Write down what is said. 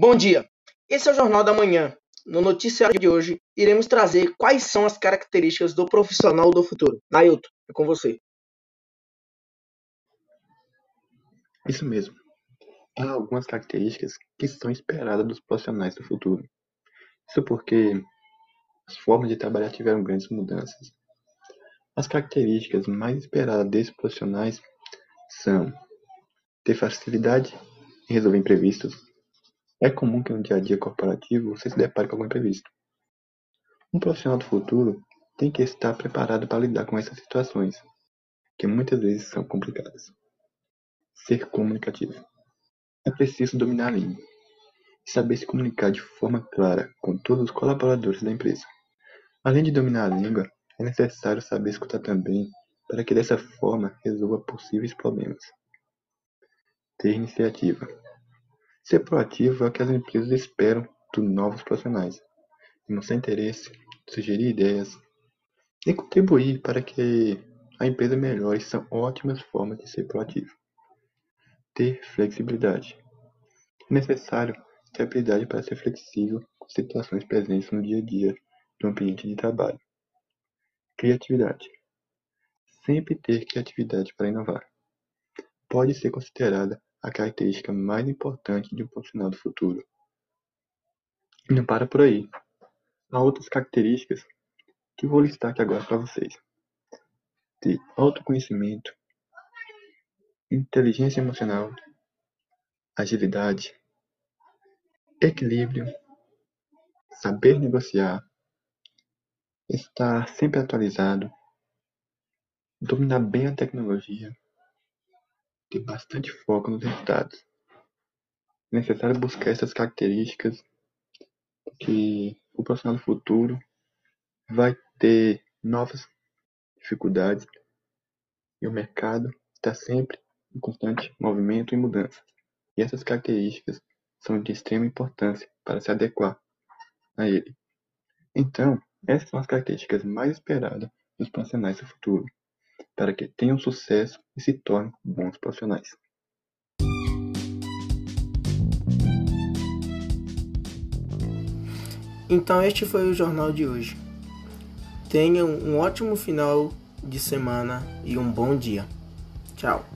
Bom dia, esse é o Jornal da Manhã. No noticiário de hoje, iremos trazer quais são as características do profissional do futuro. Nailton, é com você. Isso mesmo. Há algumas características que são esperadas dos profissionais do futuro. Isso porque as formas de trabalhar tiveram grandes mudanças. As características mais esperadas desses profissionais são ter facilidade em resolver imprevistos. É comum que no dia a dia corporativo você se depare com algum imprevisto. Um profissional do futuro tem que estar preparado para lidar com essas situações, que muitas vezes são complicadas. Ser comunicativo. É preciso dominar a língua e saber se comunicar de forma clara com todos os colaboradores da empresa. Além de dominar a língua, é necessário saber escutar também para que dessa forma resolva possíveis problemas. Ter iniciativa. Ser proativo é o que as empresas esperam dos novos profissionais. Demonstrar interesse, sugerir ideias e contribuir para que a empresa melhore são ótimas formas de ser proativo. Ter flexibilidade. É necessário ter habilidade para ser flexível com situações presentes no dia a dia do ambiente de trabalho. Criatividade. Sempre ter criatividade para inovar. Pode ser considerada a característica mais importante de um profissional do futuro. E não para por aí. Há outras características que vou listar aqui agora para vocês. Ter autoconhecimento, inteligência emocional, agilidade, equilíbrio, saber negociar, estar sempre atualizado, dominar bem a tecnologia, ter bastante foco nos resultados. É necessário buscar essas características que o profissional do futuro vai ter novas dificuldades e o mercado está sempre em constante movimento e mudança. E essas características são de extrema importância para se adequar a ele. Então, essas são as características mais esperadas dos profissionais do futuro para que tenham sucesso e se tornem bons profissionais. Então este foi o jornal de hoje. Tenham um ótimo final de semana e um bom dia. Tchau.